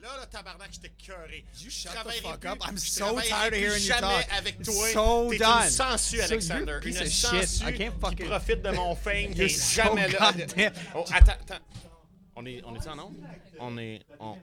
Là, là, tabarnak, j'étais cœuré. You Je shut the fuck plus- up. I'm so tired of hearing you jamais talk. avec toi. So T'es done. une sangsue, So Alexander. piece une sangsue qui fucking- profite de mon fame. T'es You're so jamais là. Oh, attends, attends. On est, on est en onde? On est... On...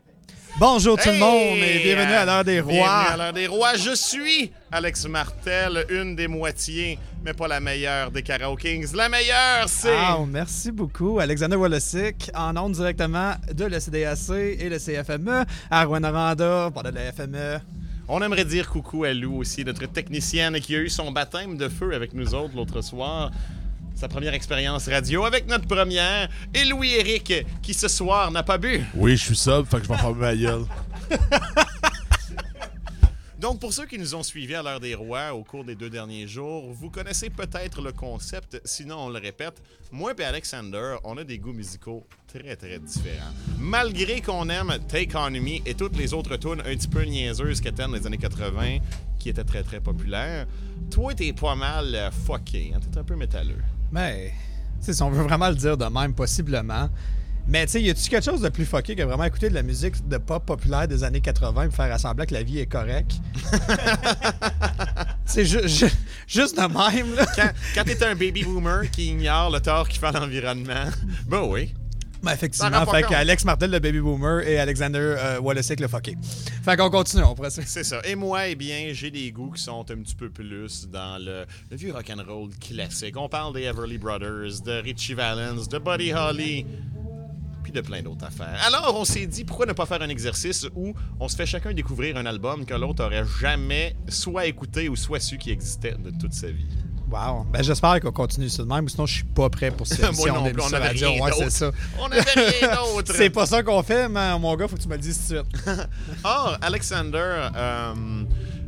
Bonjour tout le Hey! monde et bienvenue à l'heure des Bienvenue à rois. l'heure des rois. Je suis Alex Martel, une des moitiés, mais pas la meilleure des Karaoke Kings. La meilleure, c'est... Ah, merci beaucoup, Alexander Wolosic, en ondes directement de le CDAC et le CFME à Rouen-Noranda, pas de la FME. On aimerait dire coucou à Lou aussi, notre technicienne qui a eu son baptême de feu avec nous autres l'autre soir. Sa première expérience radio avec notre première. Et Louis-Éric, qui ce soir n'a pas bu. Oui, je suis sub, fait que je vais fermer ma gueule. Donc, pour ceux qui nous ont suivis à l'heure des rois au cours des deux derniers jours, vous connaissez peut-être le concept, sinon on le répète. Moi et Alexander, on a des goûts musicaux très, très différents. Malgré qu'on aime Take On Me et toutes les autres tunes un petit peu niaiseuses qu'étaient les années 80, qui étaient très, très populaires, toi, t'es pas mal euh, fucké. Hein? T'es un peu métalleux. Mais, sais, si on veut vraiment le dire de même, possiblement. Mais, tu sais, y a-tu quelque chose de plus fucké que vraiment écouter de la musique de pop populaire des années 80 et faire assembler que la vie est correcte? C'est ju- ju- juste de même, là. Quand, quand t'es un baby boomer qui ignore le tort qu'il fait à l'environnement, ben oui. Ben, effectivement, fait qu'Alex Martel, le baby boomer, et Alexander euh, le fucké. Fait qu'on continue, on pourrait C'est ça. Et moi, eh bien, j'ai des goûts qui sont un petit peu plus dans le, le vieux rock'n'roll classique. On parle des Everly Brothers, de Richie Valens, de Buddy Holly, puis de plein d'autres affaires. Alors, on s'est dit, pourquoi ne pas faire un exercice où on se fait chacun découvrir un album que l'autre aurait jamais soit écouté ou soit su qu'il existait de toute sa vie? Wow. Ben, j'espère qu'on continue ça de même, sinon je suis pas prêt pour cette Moi émission non on avait rien Ouais, c'est ça. On rien d'autre. C'est pas ça qu'on fait, mais mon gars, faut que tu me le dises tout de suite. Or, Alexander, euh,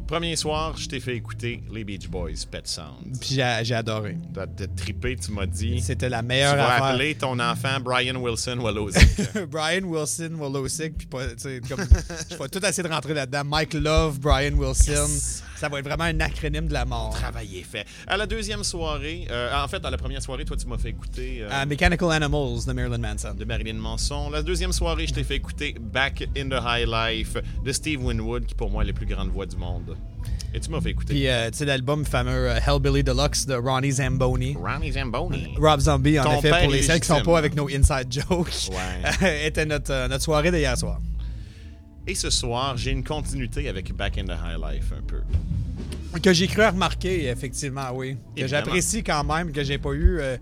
premier soir, je t'ai fait écouter les Beach Boys, Pet Sounds. Puis j'ai adoré. T'as t'as trippé, tu m'as dit. C'était la Tu meilleure vas affaire. appeler ton enfant Brian Wilson Wallosic. Brian Wilson, Wolosic, puis pas, tu sais, comme, je vais tout essayer de rentrer là-dedans. Mike Love, Brian Wilson. Yes. Ça va être vraiment un acronyme de la mort. Travail est fait. À la deuxième soirée, euh, en fait, à la première soirée, toi, tu m'as fait écouter euh, Euh, Mechanical Animals de Marilyn Manson. de Marilyn Manson. La deuxième soirée, je t'ai fait écouter Back in the High Life de Steve Winwood, qui pour moi est la plus grande voix du monde. Et tu m'as fait écouter Puis, euh, tu sais, l'album fameux euh, Hellbilly Deluxe de Ronnie Zamboni. Ronnie Zamboni. Rob Zombie, en Ton effet, pour les celles qui sont pas avec nos inside jokes, Ouais. était notre, euh, notre soirée d'hier soir. Et ce soir, j'ai une continuité avec Back in the High Life un peu. Que j'ai cru remarquer, effectivement, oui. Que j'apprécie quand même, que j'ai pas eu euh,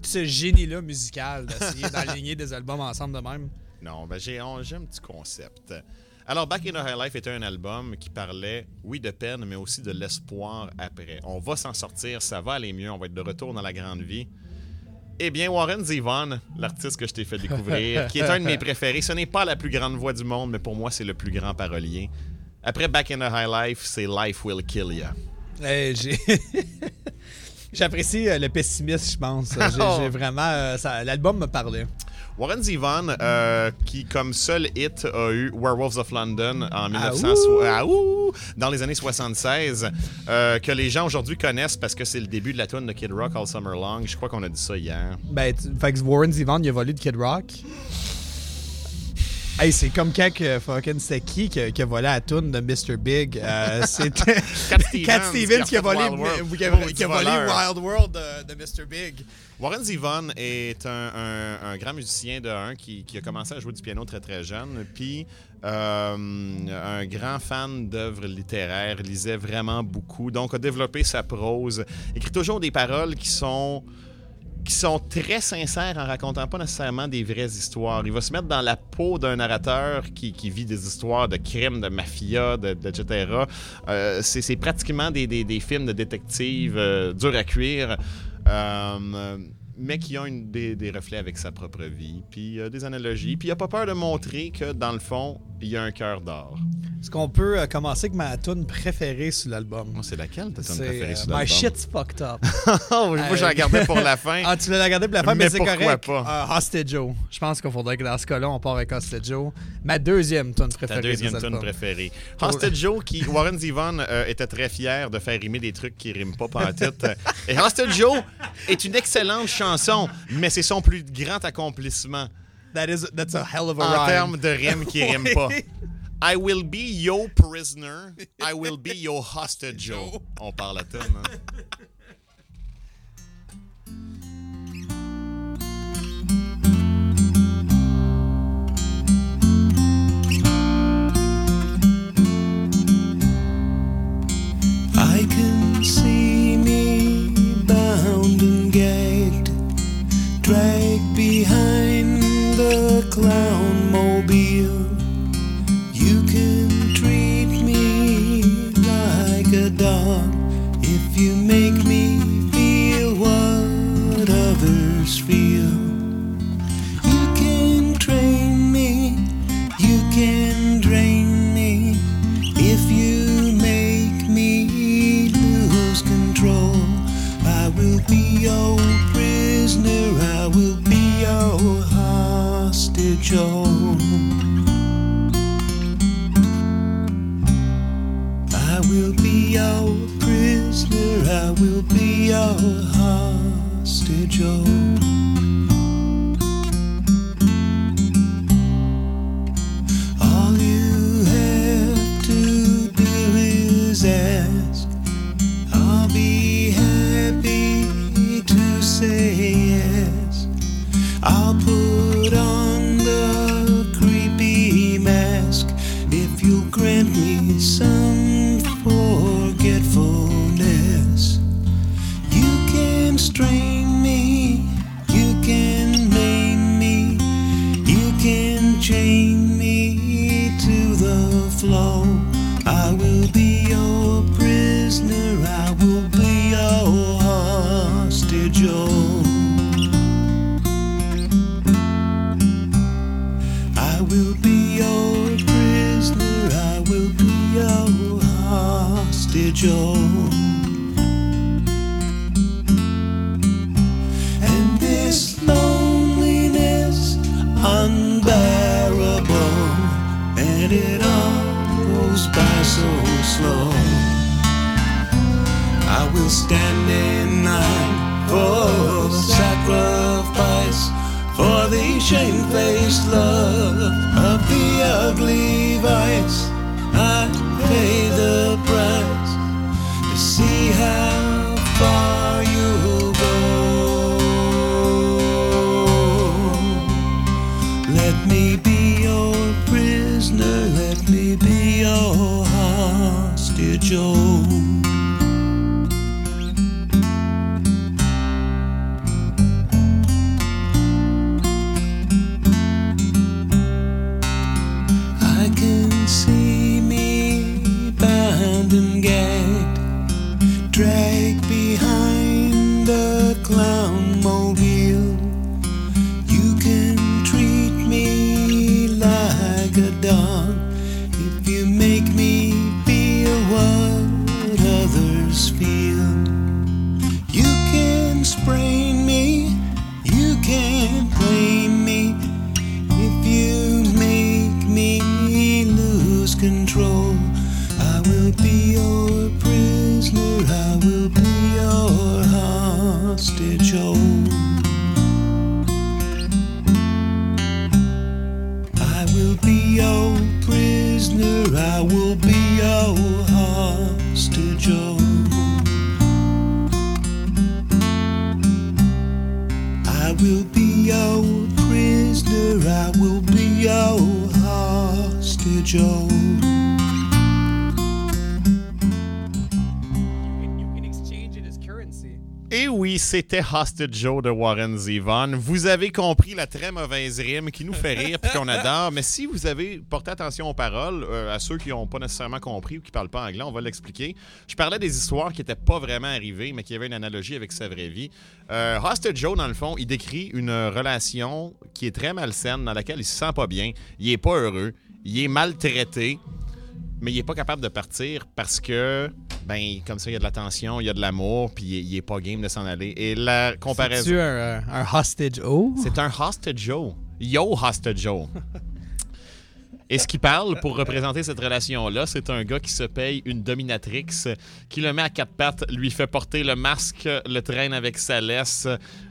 ce génie-là musical d'essayer d'aligner des albums ensemble de même. Non, ben j'ai j'ai un petit concept. Alors, Back in the High Life était un album qui parlait, oui, de peine, mais aussi de l'espoir après. On va s'en sortir, ça va aller mieux, on va être de retour dans la grande vie. Eh bien, Warren Zevon, l'artiste que je t'ai fait découvrir, qui est un de mes préférés, ce n'est pas la plus grande voix du monde, mais pour moi, c'est le plus grand parolier. Après Back in the High Life, c'est Life Will Kill Ya. Eh, j'ai- J'apprécie euh, le pessimisme, je pense. J'ai vraiment. euh, L'album me parlait. Warren Zevon, euh, qui comme seul hit a eu Werewolves of London en 1900, ouh! Ah, ouh! dans les années 76, euh, que les gens aujourd'hui connaissent parce que c'est le début de la tune de Kid Rock All Summer Long. Je crois qu'on a dit ça hier. Ben, tu- fait que Warren Zevon, il a volé de Kid Rock. Hey, c'est comme quand que fucking c'était qui qui a, qui a volé la tune de Mr. Big? Euh, C'était Cat Stevens, qui a volé, Wild World. qui a- Maudit qui a volé. Wild World de, de Mr. Big. Warren Zevon est un, un- un grand musicien de un qui, qui a commencé à jouer du piano très très jeune, puis euh, un grand fan d'œuvres littéraires, lisait vraiment beaucoup, donc a développé sa prose, écrit toujours des paroles qui sont qui sont très sincères en racontant pas nécessairement des vraies histoires. Il va se mettre dans la peau d'un narrateur qui, qui vit des histoires de crimes, de mafia, de, etc. Euh, c'est pratiquement des, des- des films de détectives euh, durs à cuire. Euh, mais qui ont une- des, des reflets avec sa propre vie, puis euh, des analogies. Puis il n'a pas peur de montrer que, dans le fond, il y a un cœur d'or. Est-ce qu'on peut euh, commencer avec ma tune préférée sur l'album? C'est laquelle ta tune C'est préférée euh, sur My l'album? Shit's Fucked Up. Oh, moi, je la gardais pour la fin. Ah, tu l'as gardé pour la fin, mais, Mais c'est pourquoi correct. pas? Euh, Hostage Joe. Je pense qu'il faudrait que dans ce cas-là, on part avec Hostage Joe. Ma deuxième tune préférée. Ta deuxième tune préférée. Hostage Joe, qui Warren Zevon euh, était très fier de faire rimer des trucs qui riment pas pantoute. Et Hostage Joe est une excellente chanson, mais c'est son plus grand accomplissement That is, that's a hell of a en rhyme. termes de rimes qui riment pas. I will be your prisoner. I will be your hostage, Joe. On parle à tonne, hein? I can see dragged behind the clown mobile. You can treat me like a dog if you make me will stand in line for sacrifice for the shamefaced love of the ugly vice. Oh. Et oui, c'était Hostage Joe de Warren Zevon. Vous avez compris la très mauvaise rime qui nous fait rire puis qu'on adore. Mais si vous avez porté attention aux paroles, euh, à ceux qui n'ont pas nécessairement compris ou qui parlent pas anglais, on va l'expliquer. Je parlais des histoires qui n'étaient pas vraiment arrivées, mais qui avaient une analogie avec sa vraie vie. Euh, Hostage Joe, dans le fond, il décrit une relation qui est très malsaine, dans laquelle il se sent pas bien, il est pas heureux, il est maltraité mais il est pas capable de partir parce que, ben, comme ça, il y a de la tension, il y a de l'amour, puis il, est- il est pas game de s'en aller. Et la comparaison. C'est-tu un, un hostage O? C'est un hostage Joe. Yo hostage Joe. Et ce qu'il parle pour représenter cette relation-là, c'est un gars qui se paye une dominatrix, qui le met à quatre pattes, lui fait porter le masque, le traîne avec sa laisse,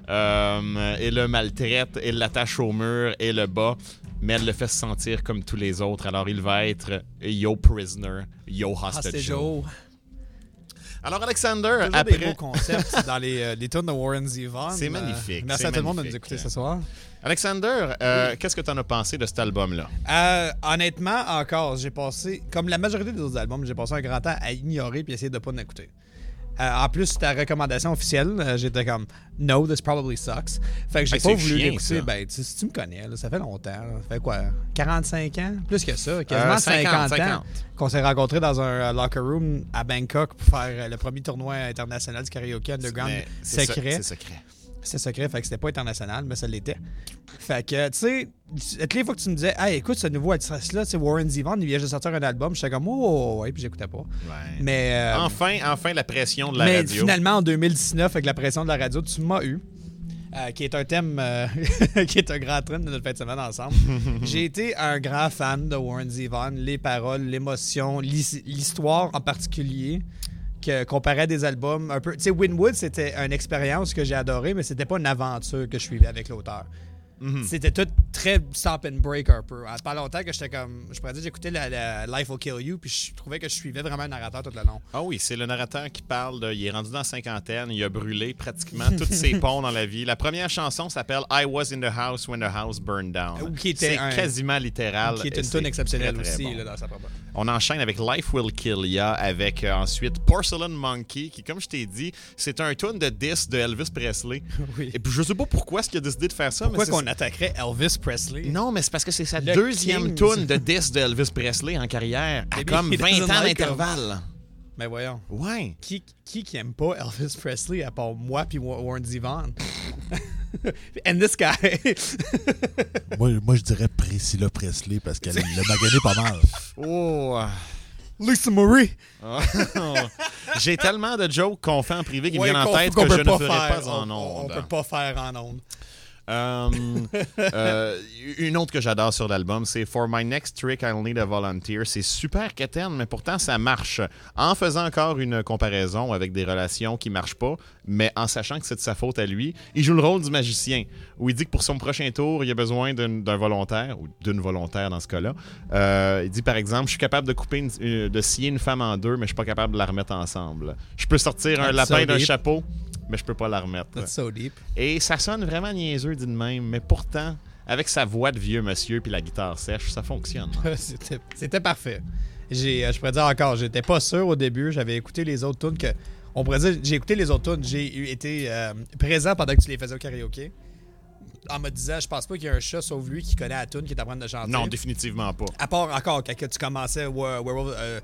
euh, et le maltraite, et l'attache au mur et le bat. Mais elle le fait se sentir comme tous les autres. Alors il va être Yo Prisoner, Yo Hostage. Alors Alexander, Toujours des après... beaux concepts dans les, euh, les tunes de Warren Zevon. C'est Euh, magnifique, merci c'est à tout le monde de nous magnifique. écouter ce soir. Alexander, euh, qu'est-ce que tu en as pensé de cet album-là? Euh, honnêtement, encore, j'ai passé, comme la majorité des autres albums, j'ai passé un grand temps à ignorer puis essayer de pas en écouter. Euh, en plus, ta recommandation officielle, euh, j'étais comme No, this probably sucks. Fait que j'ai Hey, pas voulu l'écouter. Ben, tu, si tu me connais, là, ça fait longtemps. là. Ça fait quoi 45 ans? Plus que ça, quasiment Euh, 50, 50, ans qu'on s'est rencontrés dans un euh, locker room à Bangkok pour faire le premier tournoi international du karaoke underground secret. C'est secret. C'est secret, fait que c'était pas international, mais ça l'était. Fait que, tu sais, toutes les fois que tu me disais, hey, écoute, ce nouveau artiste-là, c'est Warren Zevon, il vient de sortir un album, j'étais comme, oh, ouais, puis j'écoutais pas. Ouais. Mais, euh, Enfin, enfin, la pression de la mais radio. finalement, en 2019, avec la pression de la radio, tu m'as eu. euh, qui est un thème, euh, qui est un grand thème de notre fin de semaine ensemble. J'ai été un grand fan de Warren Zevon, les paroles, l'émotion, l'his- l'histoire en particulier, à des albums un peu. Tu sais, Winwood, c'était une expérience que j'ai adorée, mais c'était pas une aventure que je suivais avec l'auteur. Mhm. C'était tout très stop and break un peu. Pas longtemps que j'étais comme. Je pourrais dire, j'écoutais la, la Life Will Kill You, puis je trouvais que je suivais vraiment un narrateur tout le long. Ah oui, c'est le narrateur qui parle de. Il est rendu dans la cinquantaine, il a brûlé pratiquement tous ses ponts dans la vie. La première chanson s'appelle I Was in the House When the House Burned Down. Ou qui était C'est quasiment littéral. qui est une tune exceptionnelle très, très aussi bon. là, dans sa propre. On enchaîne avec Life Will Kill Ya, avec euh, ensuite Porcelain Monkey, qui, comme je t'ai dit, c'est un tune de 10 de Elvis Presley. Oui. Et puis, je sais pas pourquoi est-ce qu'il a décidé de faire ça. Pourquoi mais qu'on attaquerait Elvis Presley? Non, mais c'est parce que c'est sa Le deuxième tune de 10 de Elvis Presley en carrière, à Maybe comme he 20 doesn't ans d'intervalle. Mais voyons. Ouais. Qui, qui qui aime pas Elvis Presley à part moi puis Wa- Warren Zevon? And this guy. Moi, moi, je dirais Priscilla Presley parce qu'elle l'a magané pas mal. Oh. Lisa Marie. J'ai tellement de jokes qu'on fait en privé qui Ouais, viennent en tête qu'on que peut je ne pas ferai faire. pas en On- On, ondes. peut pas faire en ondes. Euh, euh, une autre que j'adore sur l'album, c'est For My Next Trick, I'll Need a Volunteer. C'est super quétaine, mais pourtant ça marche. En faisant encore une comparaison avec des relations qui marchent pas, mais en sachant que c'est de sa faute à lui, il joue le rôle du magicien, où il dit que pour son prochain tour, il a besoin d'un volontaire, ou d'une volontaire dans ce cas-là. Euh, il dit par exemple, je suis capable de couper, une- de scier une femme en deux, mais je suis pas capable de la remettre ensemble. Je peux sortir un lapin d'un chapeau, mais je peux pas la remettre. That's so deep. Et ça sonne vraiment niaiseux dit de même, mais pourtant, avec sa voix de vieux monsieur puis la guitare sèche, ça fonctionne. C'était c'était parfait. J'ai, euh, je pourrais dire encore, j'étais pas sûr au début. J'avais écouté les autres tunes que. On pourrait dire, j'ai écouté les autres tunes. J'ai été euh, présent pendant que tu les faisais au karaoké. En me disant, je pense pas qu'il y a un chat sauf lui qui connaît la tune qui est en train de chanter. Non, définitivement pas. À part encore, quand tu commençais Were- Werewolf, euh,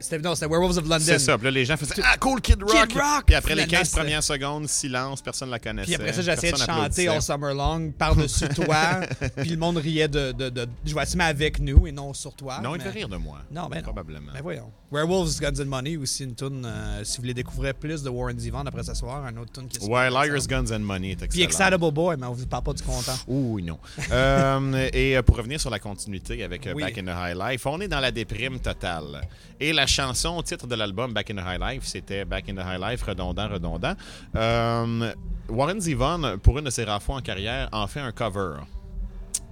c'était, non, c'était Werewolves of London. C'est ça. Puis là, les gens faisaient Ah, cool Kid Rock! Kid Rock! Puis après les Finalement, 15 c'est- premières secondes, silence, personne ne la connaissait. Puis après ça, j'essayais de chanter All. Summer Long par-dessus toi. puis le monde riait de, de, de, Je vais assumer avec nous et non sur toi. Non, il mais- fait rire de moi. Non, ben non. Probablement. Ben voyons. Werewolves, Guns and Money, aussi une tune. euh, si vous voulez découvrir plus de Warren Zevon après ce soir, un autre tune qui est Ouais. Liars, Guns and Money est Puis excellent. Excitable Boy, mais on vous parle pas du content. Ouh, oui, non. Euh, et pour revenir sur la continuité avec euh, Oui. Back in the High Life, on est dans la déprime totale. Et la chanson, titre de l'album Back in the High Life, c'était Back in the High Life, redondant, redondant. Euh, Warren Zevon, pour une de ses rares en carrière, en fait un cover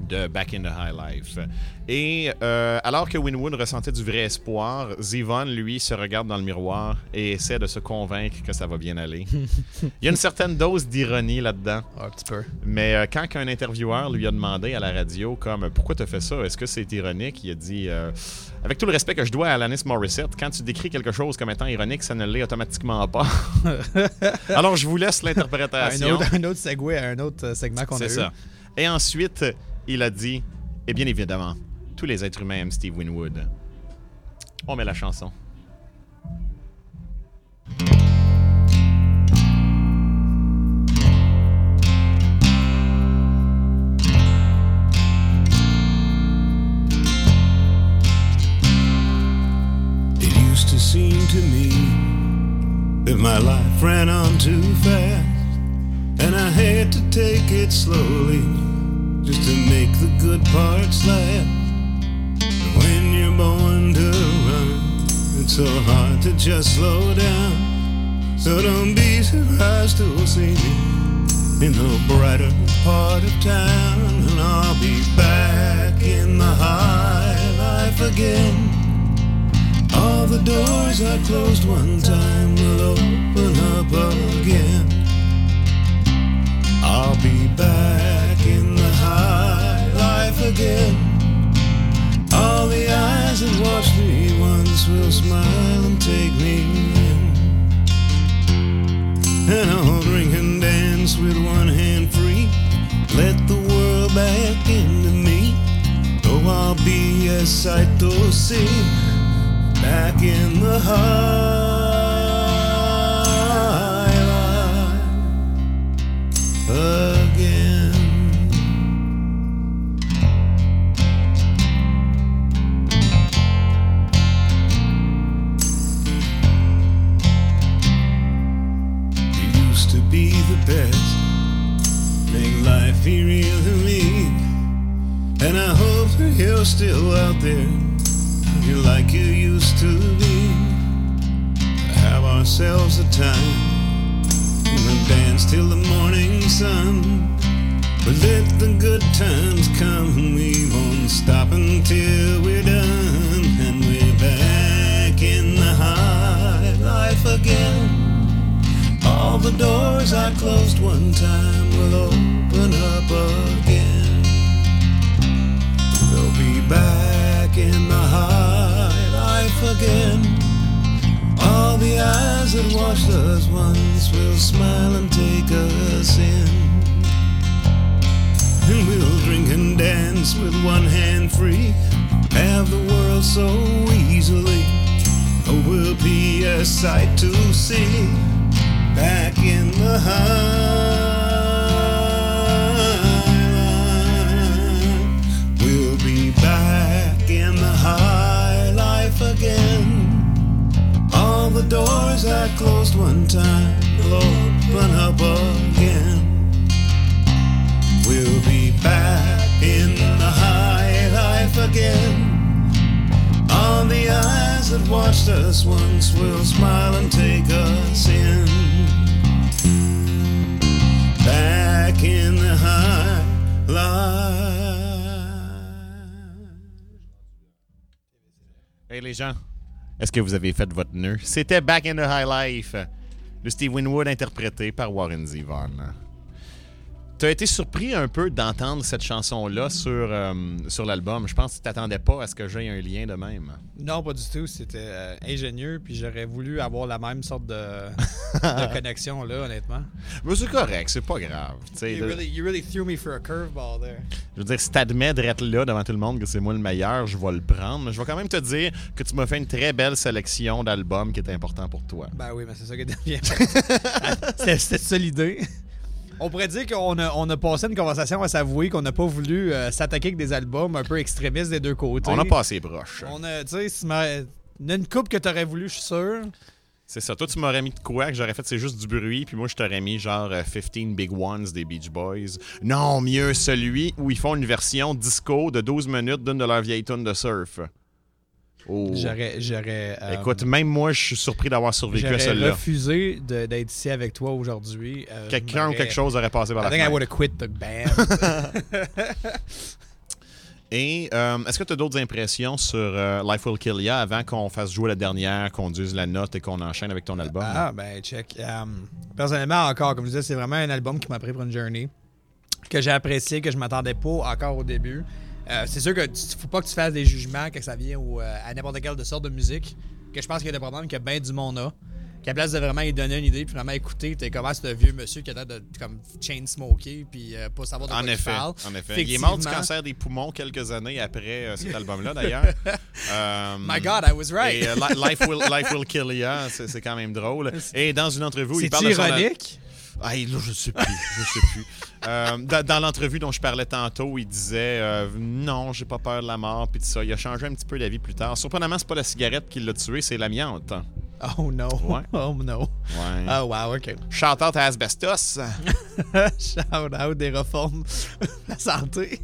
de Back in the High Life. Et euh, alors que Winwood ressentait du vrai espoir, Zevon, lui, se regarde dans le miroir et essaie de se convaincre que ça va bien aller. Il y a une certaine dose d'ironie là-dedans. Un petit peu. Mais euh, quand un intervieweur lui a demandé à la radio comme pourquoi tu fait ça, est-ce que c'est ironique, il a dit euh, avec tout le respect que je dois à Alanis Morissette, quand tu décris quelque chose comme étant ironique, ça ne l'est automatiquement pas. Alors je vous laisse Un l'interprétation. autre, un autre segue à un autre segment qu'on a C'est eu. ça. Et ensuite, il a dit et bien évidemment, tous les êtres humains aiment Steve Winwood. On met la chanson. It used to seem to me that my life ran on too fast, and I had to take it slowly just to make the good parts last. When you're born to run, it's so hard to just slow down. So don't be surprised to see me in the brighter part of town. And I'll be back in the high life again. All the doors I closed one time will open up again. I'll be back again. All the eyes that watched me once will smile and take me in. And I'll drink and dance with one hand free. Let the world back into me. Oh, I'll be a sight to see. Back in the high life best, make life be real to me. And I hope that you're still out there, you're like you used to be. Have ourselves a time, we'll dance till the morning sun. But let the good times come, and we won't stop until we're done. And we're back in the high life again. All the doors I closed one time will open up again. We'll be back in the high life again. All the eyes that watched us once will smile and take us in. And we'll drink and dance with one hand free. Have the world so easily. Oh, we'll be a sight to see back in the high life. We'll be back in the high life again. All the doors I closed one time will open up again. We'll be back in the high life again. All the eyes that watched us once will smile and take us in. Back in the high life. Hey les gens, est-ce que vous avez fait votre nœud? C'était Back in the High Life de Steve Winwood interprété par Warren Zevon. T'as été surpris un peu d'entendre cette chanson-là sur, euh, sur l'album? Je pense que tu t'attendais pas à ce que j'aie un lien de même. Non, pas du tout. C'était euh, ingénieux, puis j'aurais voulu avoir la même sorte de, de connexion là, honnêtement. Mais c'est correct, c'est pas grave. Tu You really, you really threw me for a curveball there. Je veux dire, si t'admets d'être là devant tout le monde que c'est moi le meilleur, je vais le prendre. Mais je vais quand même te dire que tu m'as fait une très belle sélection d'albums qui est important pour toi. Ben oui, mais c'est ça qui devient. C'était ça l'idée. On pourrait dire qu'on a, on a passé une conversation à s'avouer qu'on n'a pas voulu euh, s'attaquer avec des albums un peu extrémistes des deux côtés. On a passé broche. On a, tu sais, une coupe que t'aurais voulu, je suis sûr. C'est ça. Toi, tu m'aurais mis de quoi que j'aurais fait, c'est juste du bruit. Puis moi, je t'aurais mis genre euh, 15 Big Ones des Beach Boys. Non, mieux celui où ils font une version disco de 12 minutes d'une de leurs vieilles tunes de surf. Oh. J'aurais. j'aurais euh, Écoute, même moi, je suis surpris d'avoir survécu à J'aurais celle-là. refusé de- d'être ici avec toi aujourd'hui. Euh, Quelqu'un ou j'aurais- quelque chose aurait passé par I la think I would have quit the band. Et euh, est-ce que tu as d'autres impressions sur Life Will Kill Ya avant qu'on fasse jouer la dernière, qu'on dise la note et qu'on enchaîne avec ton album? ah, ben, check. Personnellement, encore, comme je disais, c'est vraiment un album qui m'a pris pour une journey. Que j'ai apprécié, que je m'attendais pas encore au début. Euh, c'est sûr que tu, faut pas que tu fasses des jugements quand ça vient euh, à n'importe quelle sorte de musique. Que je pense qu'il y a des problèmes que bien du monde a. Qu'à place de vraiment lui donner une idée, puis vraiment écouter, t'es comme ah, c'est un vieux monsieur qui a de comme chain smoker, puis euh, pas savoir de quoi En il effet, parle. en effet. Il est mort du cancer des poumons quelques années après euh, cet album-là, d'ailleurs. My God, I was right. Et Life, will, Life Will Kill Ya, c'est c'est quand même drôle. Et dans une entrevue, il C'est parle de al- ironique. Ah, là, je sais plus. Je sais plus. Euh, dans dans l'entrevue dont je parlais tantôt, il disait euh, non, j'ai pas peur de la mort, puis tout ça. Il a changé un petit peu d'avis plus tard. Surprenamment, c'est pas la cigarette qui l'a tué, c'est l'amiante. Oh no. Ouais. Oh no. Ouais. Oh wow, ok. Shout out à Asbestos. Shout out des réformes. la santé.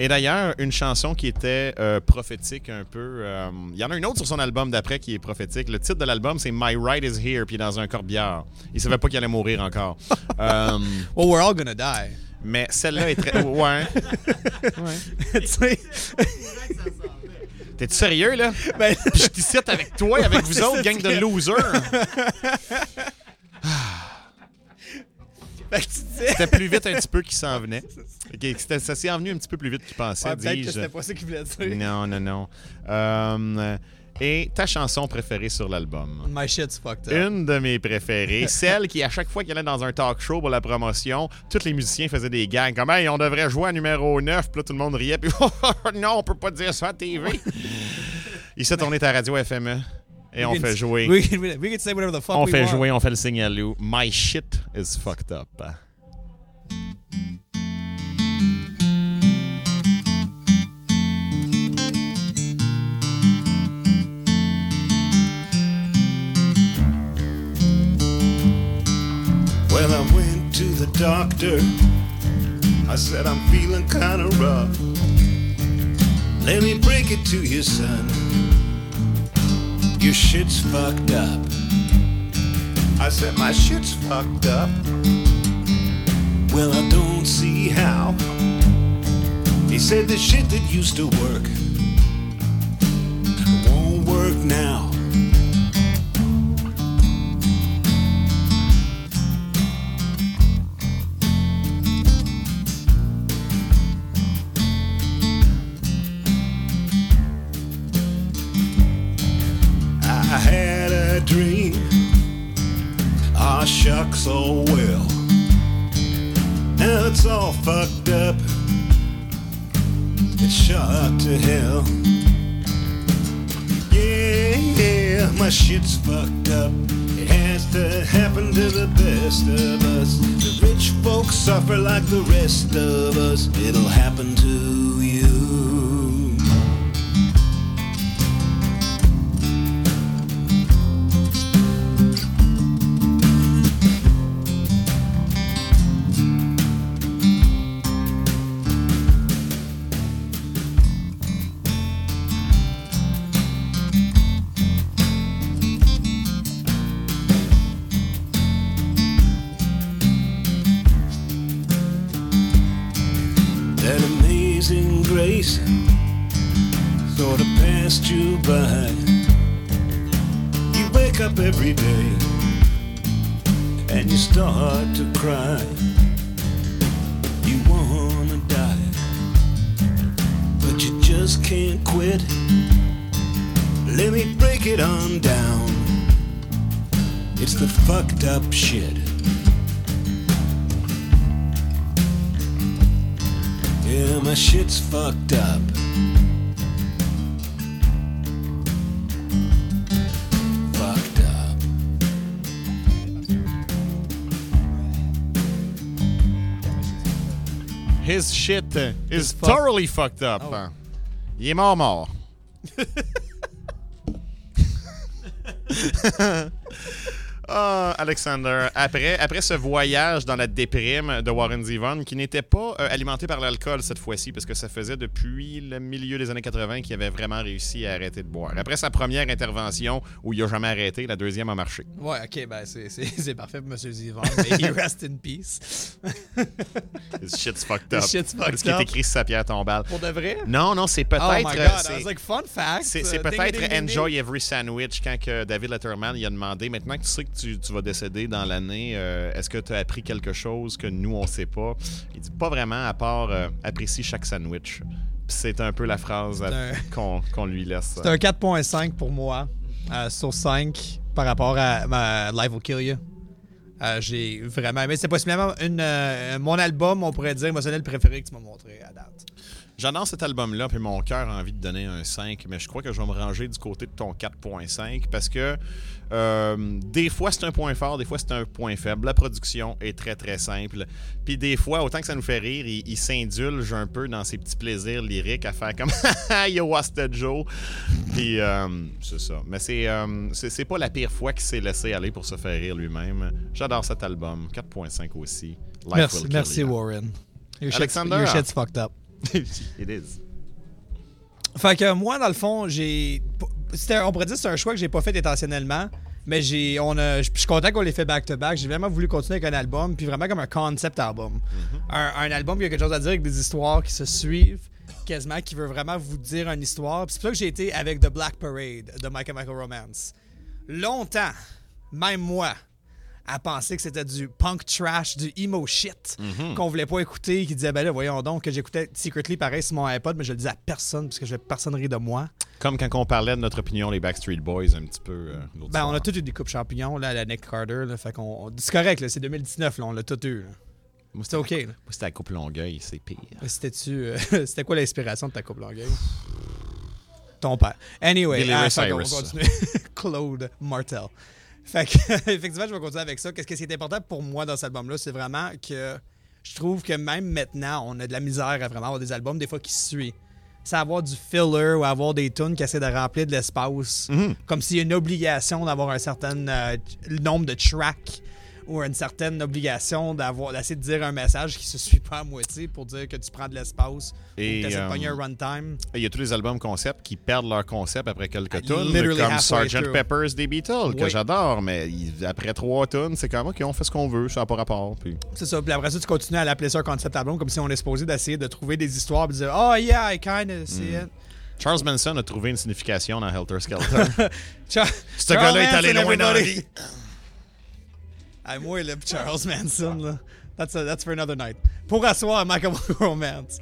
Et d'ailleurs, une chanson qui était euh, prophétique un peu. euh, Il y en a une autre sur son album d'après qui est prophétique. Le titre de l'album, c'est My Ride is Here, puis dans un corbière. Il savait pas qu'il allait mourir encore. Euh, Well, we're all gonna die. mais celle-là est très. Ouais. tu sais, T'es sérieux, là? ben, Puis je t'icite avec toi et avec vous autres, gang de losers. ben, disais. C'était plus vite un petit peu qu'il s'en venait. Ça s'est envenu un petit peu plus vite qu'il pensait, Ouais, Peut-être que c'était pas ça qu'il voulait dire. Non, non, non. Euh, et ta chanson préférée sur l'album? My shit's fucked up. Une de mes préférées, celle qui, à chaque fois qu'il allait dans un talk show pour la promotion, tous les musiciens faisaient des gags comme Hey, on devrait jouer à numéro 9, puis là, tout le monde riait, puis non, on peut pas dire ça à TV. Ici, on est à Radio FME et on We fait jouer. We can, we can say whatever the fuck On we fait want. jouer, on fait le Lou. My shit is fucked up. Well, I went to the doctor. I said, I'm feeling kind of rough. Let me break it to you, son. Your shit's fucked up. I said, My shit's fucked up. Well, I don't see how. He said, The shit that used to work won't work now. It's all fucked up. It's shot to hell. Yeah, yeah, my shit's fucked up. It has to happen to the best of us. The rich folks suffer like the rest of us. It'll happen to you. You by. You wake up every day and you start to cry. You wanna die, but you just can't quit. Let me break it on down. It's the fucked up shit. Yeah, my shit's fucked up. His shit is fuck- thoroughly fucked up. Oh. Il est mort mort. Ah, Alexander, après, après ce voyage dans la déprime de Warren Zevon, qui n'était pas euh, alimenté par l'alcool cette fois-ci, parce que ça faisait depuis le milieu des années 80 qu'il avait vraiment réussi à arrêter de boire. Après sa première intervention, où il a jamais arrêté, la deuxième a marché. Ouais, ok, ben c'est- parfait pour M. Zivon. Mais rest in peace. His shit's fucked up. His shit's fucked Ce qui est up. écrit sur sa pierre tombale. Pour de vrai? Non, non, c'est Oh peut-être... my god, euh, I was like, fun fact. C'est c'est Uh, ding, peut-être ding, ding, ding. Enjoy Every Sandwich quand que David Letterman il a demandé maintenant que tu sais que tu, tu vas décéder dans l'année, euh, est-ce que tu as appris quelque chose que nous on sait pas? Il dit pas vraiment à part euh, apprécie chaque sandwich. C'est un peu la phrase un- qu'on lui laisse. C'est un 4.5 pour moi euh, sur 5 par rapport à ma Live Will Kill You. Euh, J'ai vraiment aimé. C'est possiblement une, euh, mon album, on pourrait dire, émotionnel préféré que tu m'as montré à date. J'adore cet album-là, puis mon cœur a envie de donner un 5, mais je crois que je vais me ranger du côté de ton 4.5 parce que euh, des fois c'est un point fort, des fois c'est un point faible. La production est très très simple. Puis des fois, autant que ça nous fait rire, il, il s'indulge un peu dans ses petits plaisirs lyriques à faire comme Yo, what's the Joe? Puis euh, c'est ça. Mais c'est, euh, c'est, pas la pire fois qu'il s'est laissé aller pour se faire rire lui-même. J'adore cet album. 4.5 aussi. Life Merci, merci. Warren. Your shit's- Alexander, your shit's fucked up. It is. Fait que moi, dans le fond, j'ai. c'était- On pourrait dire que c'est un choix que j'ai pas fait intentionnellement. Mais j'ai, on a, je suis content qu'on l'ait fait back-to-back. J'ai vraiment voulu continuer avec un album, puis vraiment comme un concept album. un, un album qui a quelque chose à dire avec des histoires qui se suivent, quasiment, qui veut vraiment vous dire une histoire. Puis c'est pour ça que j'ai été avec The Black Parade de My Chemical Romance. Longtemps, même moi, à penser que c'était du punk trash, du emo shit qu'on voulait pas écouter, qui disait ben là voyons donc que j'écoutais secretly pareil sur mon iPod, mais je le disais à personne parce que je personne rit de moi. Comme quand on parlait de notre opinion, les Backstreet Boys, un petit peu. euh, Ben on a tous eu des coupes champignons là, à la Nick Carter, là, fait qu'on on- c'est correct là, c'est 2019 là, on l'a tout eu. là. Moi, C'était ok. là. Moi, c'était la coupe Longueuil, c'est pire. C'était-tu euh, c'était quoi l'inspiration de ta coupe longueuil? Ton père. Anyway, Billy ah, qu'on va continuer. Claude Martel. Fait que, effectivement, je vais continuer avec ça. Qu'est-ce qui est important pour moi dans cet album-là, c'est vraiment que je trouve que même maintenant, on a de la misère à vraiment avoir des albums, des fois, qui suivent. C'est avoir du filler ou avoir des tunes qui essaient de remplir de l'espace. Comme s'il y a une obligation d'avoir un certain euh, nombre de tracks ou une certaine obligation d'avoir d'essayer de dire un message qui se suit pas à moitié pour dire que tu prends de l'espace Et, ou que de euh, un runtime. Il y a tous les albums concept qui perdent leur concept après quelques Ah, tunes, comme Sgt. Pepper's des Beatles, que j'adore, mais après trois tunes, c'est comme, OK, on fait ce qu'on veut, ça n'a pas rapport. Puis... C'est ça. Puis après ça, tu continues à l'appeler ça un concept album comme si on est supposé d'essayer de trouver des histoires et de dire Oh yeah, I kinda see Mm. it. Charles Manson a trouvé une signification dans Helter Skelter. Ce gars-là est Charles allé loin dans la everybody. vie. Ah, moi, le Charles Manson, là. That's, a- that's for another night. Pour asseoir Michael Romance.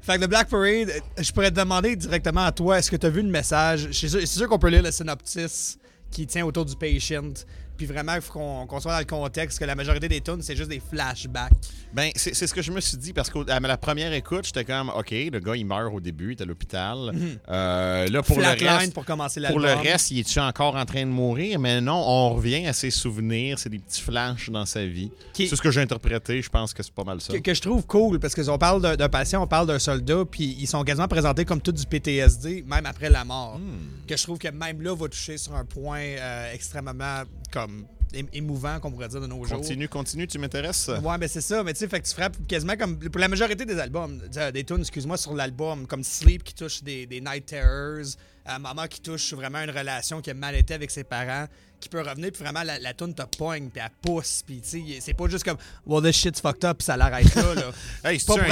Fait que le Black Parade, euh, je pourrais te demander directement à toi, est-ce que tu as vu le message? C'est sûr, sûr qu'on peut lire le synopsis qui tient autour du patient. Puis vraiment, il faut qu'on soit dans le contexte que la majorité des tunes, c'est juste des flashbacks. Ben, c'est c'est ce que je me suis dit parce qu'à la première écoute, j'étais comme, OK, le gars, il meurt au début, il est à l'opital. Euh, là, pour le reste. Mhm. pour commencer Pour l'album. le reste, il est-tu encore en train de mourir? Mais non, on revient à ses souvenirs. C'est des petits flashs dans sa vie. Qui- C'est ce que j'ai interprété. Je pense que c'est pas mal ça. que, que je trouve cool parce que on parle d'un- patient, on parle d'un soldat, puis ils sont quasiment présentés comme tout du PTSD, même après la mort. Que je trouve que même là va toucher sur un point euh, extrêmement comme é- émouvant, qu'on pourrait dire de nos jours. Continue, continue, tu m'intéresses? Ouais, mais c'est ça. Mais tu sais, fait que tu frappes quasiment comme. Pour la majorité des albums, des tunes, excuse-moi, sur l'album, comme Sleep qui touche des, des Night Terrors, euh, Maman qui touche vraiment une relation qui a mal été avec ses parents, qui peut revenir, puis vraiment la, la tune te pogne, puis elle pousse, puis tu sais, c'est pas juste comme, well, this shit's fucked up, puis ça l'arrête là. là. Hey, c'est Pas un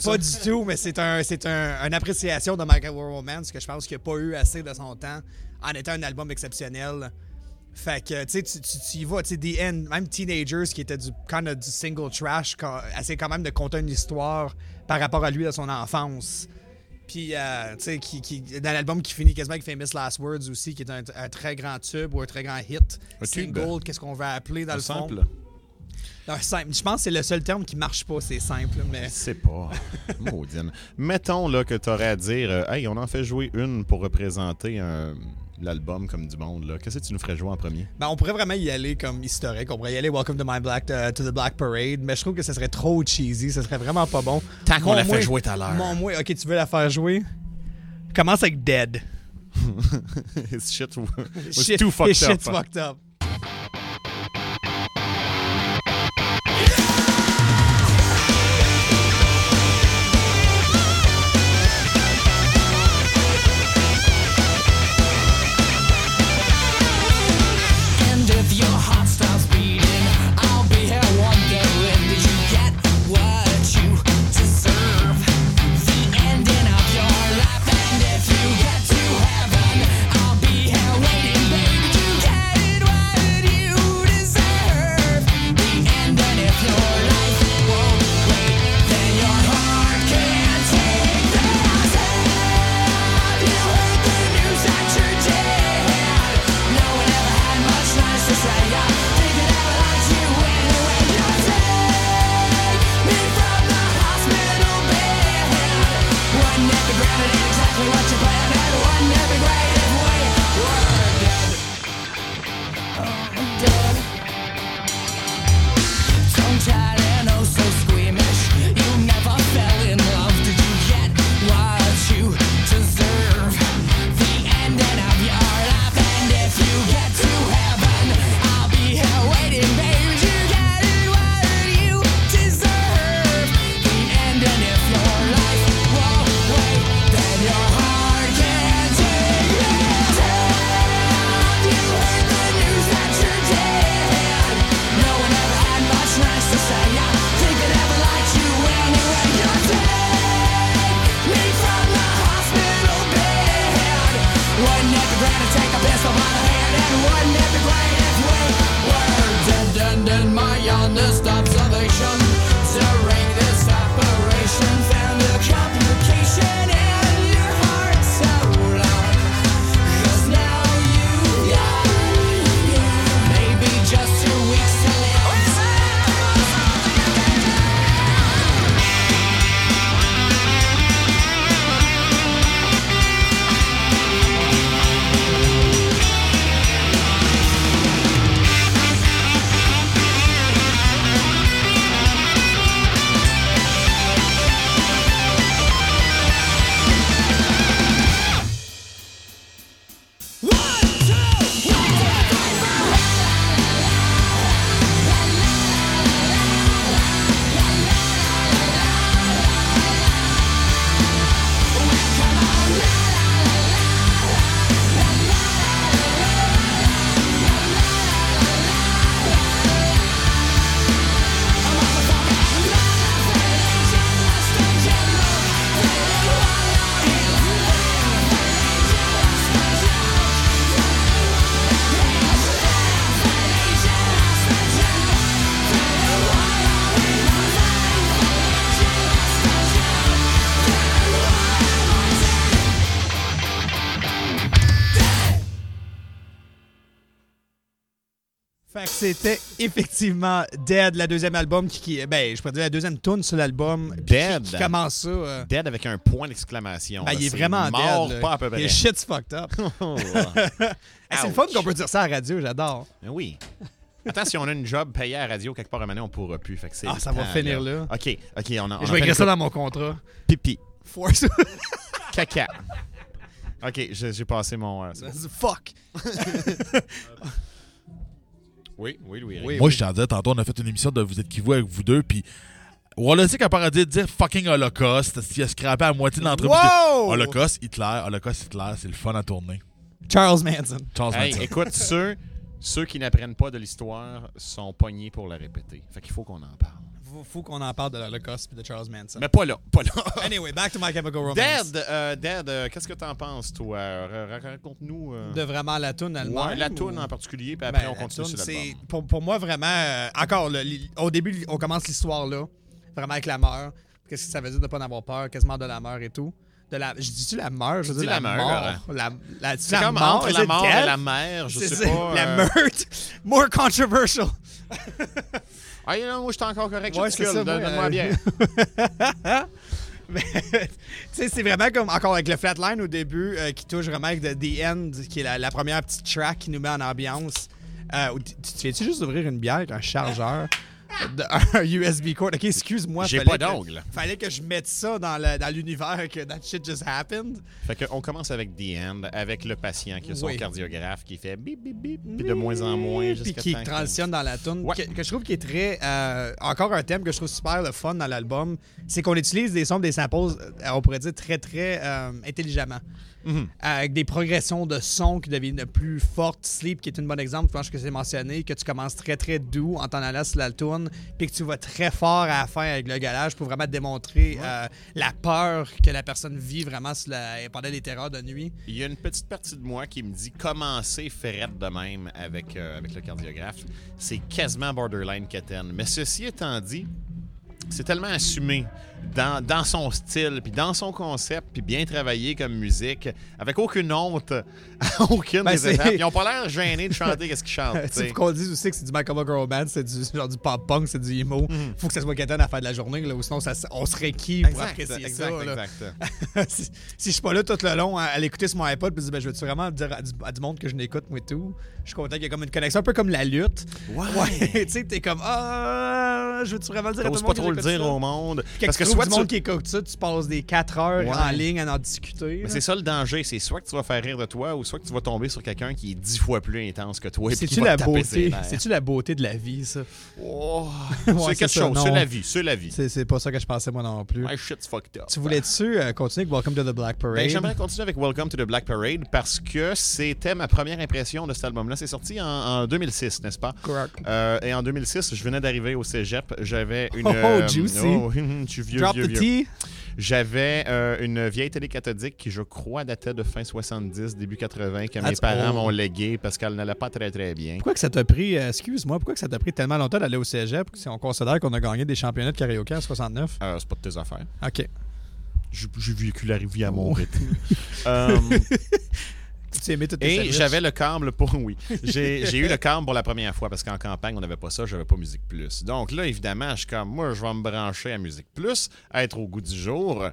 ça? Pas du tout, mais c'est un, c'est un, une appréciation de Michael Romance que je pense qu'il n'a pas eu assez de son temps en étant un album exceptionnel. Fait que, tu sais, tu, y vas, tu sais, The End, même Teenagers, qui était du, kind of du single trash, quand- essaie quand même de conter une histoire par rapport à lui dans son enfance. Puis, euh, tu sais, qui, qui, dans l'album qui finit quasiment avec Famous Last Words aussi, qui est un, un très grand tube ou un très grand hit. Un. Single, qu'est-ce qu'on va appeler dans le fond? simple. Simple. Je pense que c'est le seul terme qui marche pas, c'est simple, mais... C'est pas. Maudine. Mettons là, que tu aurais à dire euh, Hey, on en fait jouer une pour représenter un- l'album comme du monde. là. Qu'est-ce que tu nous ferais jouer en premier? Ben, on pourrait vraiment y aller comme historique. On pourrait y aller Welcome to my Black uh, to the Black Parade, mais je trouve que ça serait trop cheesy, ça serait vraiment pas bon. Tant qu'on l'a fait jouer tout à l'heure. Mon moi, ok, tu veux la faire jouer? Commence avec Dead. His shit was Shit- too fucked his up. shit's fucked up. We what you plan and wouldn't it be great? C'était effectivement Dead, la deuxième album qui, qui- ben, je pourrais dire la deuxième tune sur l'album. Dead. Qui, qui commence ça. euh, Dead avec un point d'exclamation. ben, il est C'est vraiment mort, dead. pas à peu près. Et shit's fucked up. Oh, Hey, c'est le fun qu'on peut dire ça à la radio, j'adore. Ben oui. Attends, si on a une job payée à la radio quelque part à donné, on pourra plus. Fait que c'est Ah, ça va finir là. OK, OK, on a. on je vais écrire ça dans mon contrat. Pipi. Force. Caca. OK, j'ai passé mon. euh. Fuck. Oui, oui, Louis. Oui. Moi, je t'en disais, tantôt, on a fait une émission de Vous êtes qui vous avec vous deux, puis Wallace a pas de dire fucking Holocaust, il a scrappé à moitié de l'entreprise? Wow! Holocaust, Hitler, Holocaust, Hitler, c'est le fun à tourner. Charles Manson. Charles Hey, Manson. écoute, ceux, ceux qui n'apprennent pas de l'histoire sont pognés pour la répéter. Fait qu'il faut qu'on en parle. Faut, faut qu'on en parle de l'Holocauste et de Charles Manson. Mais pas là, pas là. Anyway, back to My Chemical Romance. Dead, euh, Dead, euh, qu'est-ce que t'en penses, toi? Ra- Raconte-nous. euh, De vraiment la tune elle ouais, la ou- toune en particulier, puis après Ben, on la continue toune, sur l'album. pour, pour moi vraiment euh, encore le- au début on commence l'histoire là vraiment avec la mort qu'est-ce que ça veut dire de pas en avoir peur? Quasiment de la mort et tout de la je dis tu la mort? Je dis la, la mort mort, la, la, C'est la comme mort, entre la mort et la mer, je sais pas. la euh, meurtre more controversial Ah, non, moi, je suis encore correct. Ouais, je ça, moi, Donne-moi euh, bien. Mais, tu sais, c'est vraiment comme encore avec le flatline au début euh, qui touche vraiment avec The, The End, qui est la, la première petite track qui nous met en ambiance. Euh, tu tu fais-tu juste ouvrir une bière avec un chargeur, un USB cord? Ok, excuse-moi. J'ai pas d'ongle. Fallait que je mette ça dans le- dans l'univers que that shit just happened. Fait qu'on commence avec The End, avec le patient qui a son Oui. cardiographe qui fait bip, bip, bip, puis de moins en moins Puis jusqu'à qui temps que- transitionne dans la tune. Ouais. Que, que je trouve qui est très. euh, encore un thème que je trouve super le fun dans l'album, c'est qu'on utilise des sons, des samples, euh, on pourrait dire très, très euh, intelligemment. Mhm. Avec des progressions de sons qui deviennent plus fortes. Sleep, qui est un bon exemple, je pense que c'est mentionné, que tu commences très, très doux en t'en allant sur la tune, puis que tu vas très fort à la fin avec le galage pour vraiment démontrer euh, la peur que la personne vit vraiment sur la- pendant les terreurs de nuit. Il y a une petite partie de moi qui me dit commencer ferrette de même avec, euh, avec le cardiographe? C'est quasiment borderline quétaine. Mais ceci étant dit, c'est tellement assumé dans, dans son style, puis dans son concept, puis bien travaillé comme musique, avec aucune honte à aucune Ben, des étapes. Ils ont pas l'air gênés de chanter qu'est-ce qu'ils chantent. Sais. faut qu'on dise aussi que c'est du Michael Romance, c'est du genre du pop punk, c'est du emo. Mhm. Faut que ça soit Gaten à la fin de la journée, là, ou sinon ça, on serait qui pour Exact, apprécier exact, ça. exact. si, si je suis pas là tout le long à, à l'écouter sur mon iPod, puis je dis, ben, je veux-tu vraiment dire à du, à du monde que je n'écoute, moi et tout? Je suis content qu'il y ait comme une connexion, un peu comme la lutte. Ouais. tu sais, t'es comme, ah, je veux-tu vraiment le dire à tout le pas monde trop que le dire ça? au monde. Parce que soit du tu, monde qui écoute ça, tu passes des 4 heures Ouais. en ligne à en discuter. Mais c'est ça le danger, c'est soit que tu vas faire rire de toi ou soit que tu vas tomber sur quelqu'un qui est dix fois plus intense que toi et puis qui C'est-tu la beauté? la beauté de la vie, ça? Oh, Ouais, c'est quelque ça, chose, c'est la vie, c'est la vie. C'est pas ça que je pensais moi non plus. My shit's fucked up. Tu voulais-tu euh, continuer avec Welcome to the Black Parade? Ben, J'aimerais continuer avec Welcome to the Black Parade parce que c'était ma première impression de cet album-là. C'est sorti en, en 2006, n'est-ce pas? Correct. Euh, et en 2006, je venais d'arriver au cégep. J'avais une. Oh, euh, juicy. oh, je suis vieux, Drop vieux, the vieux. tea. J'avais euh, une vieille télé cathodique qui, je crois, datait de fin 70, début 80, que mes That's parents m'ont légué parce qu'elle n'allait pas très, très bien. Pourquoi que ça t'a pris, euh, excuse-moi, pourquoi que ça t'a pris tellement longtemps d'aller au cégep? Si on considère qu'on a gagné des championnats de karaoké en 69? Euh, c'est pas de tes affaires. OK. J'ai vécu la vie à mon rythme. Euh, Et j'avais le câble pour. Oui. J'ai eu le câble pour la première fois parce qu'en campagne, on n'avait pas ça, j'avais pas Musique Plus. Donc là, évidemment, je suis comme, moi, je vais me brancher à Musique Plus, être au goût du jour.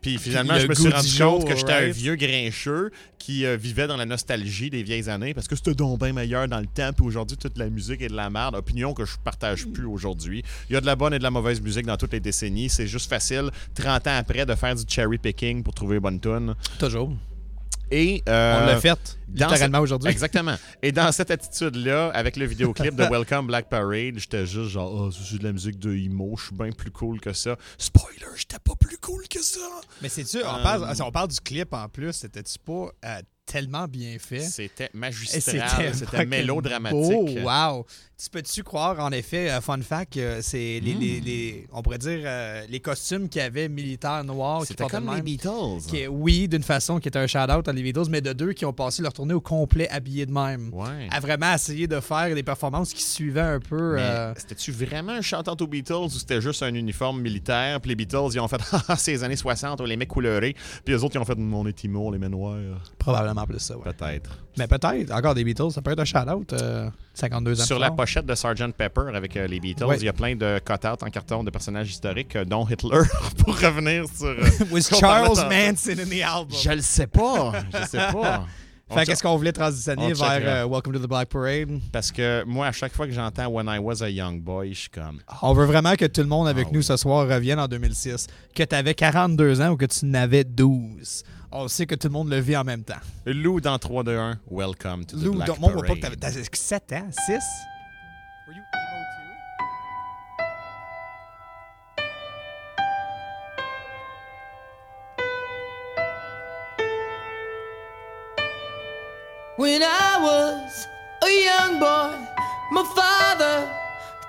Puis finalement, le je me goût suis du rendu jour, compte que j'étais un vieux grincheux qui euh, vivait dans la nostalgie des vieilles années parce que c'était donc bien meilleur dans le temps. Puis aujourd'hui, toute la musique est de la merde. Opinion que je partage plus aujourd'hui. Il y a de la bonne et de la mauvaise musique dans toutes les décennies. C'est juste facile, 30 ans après, de faire du cherry picking pour trouver les bonnes tunes. Toujours. Et, euh, On l'a fait, littéralement ce- aujourd'hui. Exactement. Et dans cette attitude-là, avec le vidéoclip de Welcome Black Parade, j'étais juste genre, oh, c'est de la musique de emo, je suis bien plus cool que ça. Spoiler, j'étais pas plus cool que ça. Mais c'est-tu, on, Euh, parle, si on parle du clip en plus, c'était-tu pas euh, tellement bien fait? C'était magistral, c'était mélodramatique. beau, wow! Tu peux-tu croire, en effet, euh, fun fact, c'est les, Hmm. les- les- on pourrait dire, euh, les costumes qu'il y avait militaires noirs qui C'était comme les Beatles. qui est- oui, d'une façon qui était un shout-out à les Beatles, mais de deux qui ont passé leur tournée au complet habillés de même. Ouais. À vraiment essayer de faire des performances qui suivaient un peu. Euh, C'était-tu vraiment un chantant aux Beatles ou c'était juste un uniforme militaire? Puis les Beatles, ils ont fait Ah, c'est les années 60, on les met colorés. Puis les autres, ils ont fait On est on les met noirs. probablement plus ça, ouais. Peut-être. Mais peut-être, encore des Beatles, ça peut être un shout-out euh, 52 ans Sur la pochette de Sgt. Pepper avec euh, les Beatles, Ouais. il y a plein de cut-outs en carton de personnages historiques, euh, dont Hitler, pour revenir sur. euh, Was Charles. Manson in the album. Je le sais pas. Je sais pas. Fait qu'est-ce qu'on voulait transitionner on vers euh, Welcome to the Black Parade? Parce que moi, à chaque fois que j'entends When I Was a Young Boy, je suis comme. On veut vraiment que tout le monde avec Ah nous oui. ce soir revienne en 2006. Que tu avais 42 ans ou que tu n'avais 12. On sait que tout le monde le vit en même temps. Lou dans 3, 2, 1, Welcome to the Lou, Black donc, moi, on voit pas que Parade. t'avais t'avais 7 ans, 6? Were you emo too? When I was a young boy, my father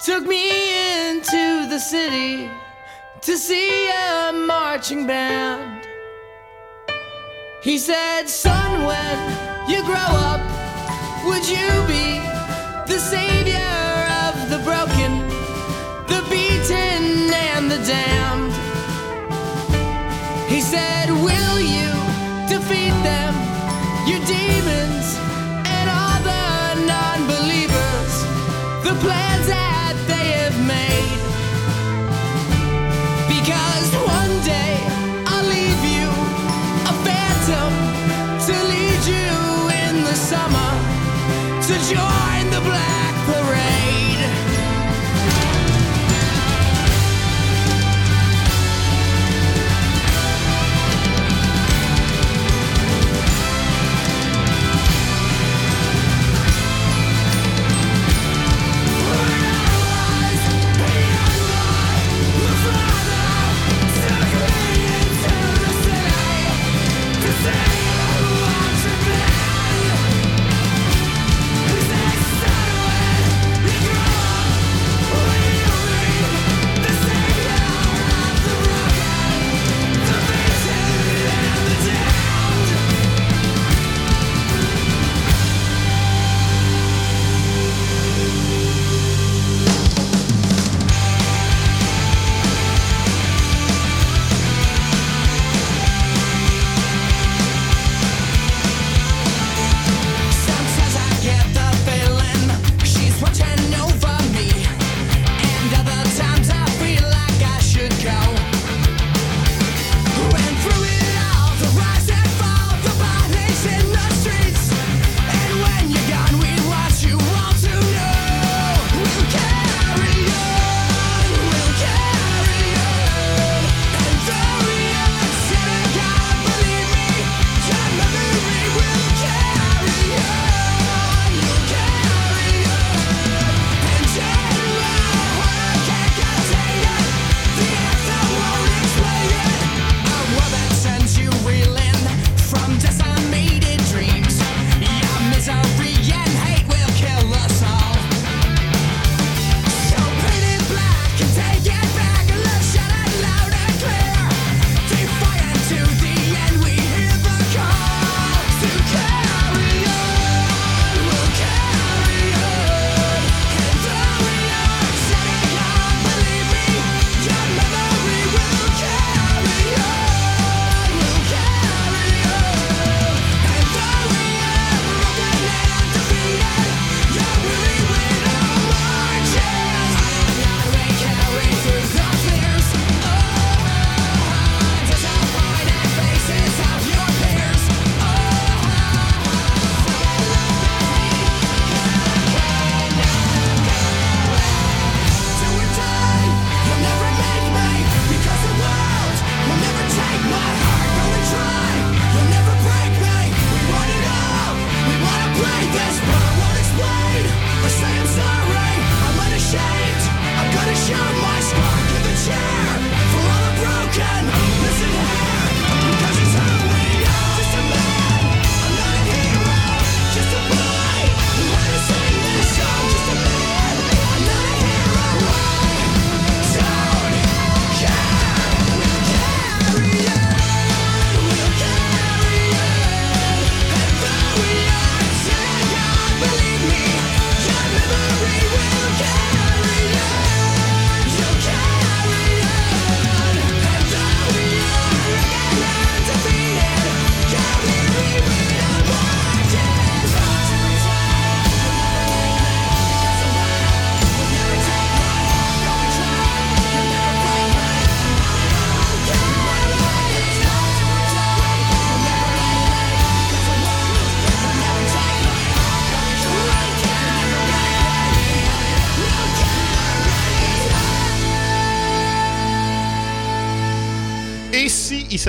took me into the city to see a marching band. He said, Son, when you grow up, would you be the savior of the broken, the beaten, and the damned? He said, Will you defeat them, your demons,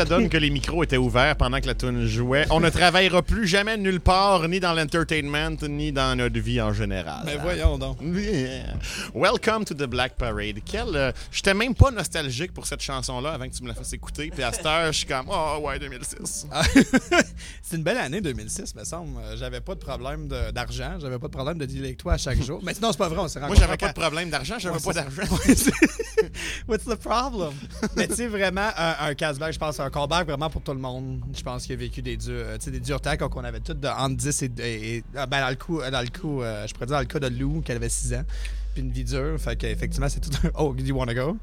se donne que les micros étaient ouverts pendant que la tune jouait, on ne travaillera plus jamais nulle part, ni dans l'entertainment, ni dans notre vie en général. Mais voyons donc. Yeah. Welcome to the Black Parade. Quel, euh, j'étais même pas nostalgique pour cette chanson-là avant que tu me la fasses écouter. Puis à cette heure, je suis comme, oh ouais, 2006. Ah, c'est une belle année 2006, me semble. Euh, J'avais pas de problème d'argent, j'avais pas de problème de dealer avec toi à chaque jour. Mais sinon, c'est pas vrai, on s'est Moi, j'avais pas de problème d'argent, j'avais Ouais, pas d'argent. What's the problem? Mais tu sais, vraiment, un, un casse-back, je pense, un callback vraiment pour tout le monde. Je pense qu'il a vécu des durs, euh, tu sais, des durs temps qu'on avait tous de entre 10 et. et- et- ah, ben, dans le coup, dans le coup euh, je pourrais dire dans le cas de Lou, qu'elle avait 6 ans, puis une vie dure. Fait qu'effectivement, c'est tout un. Oh, do you wanna go?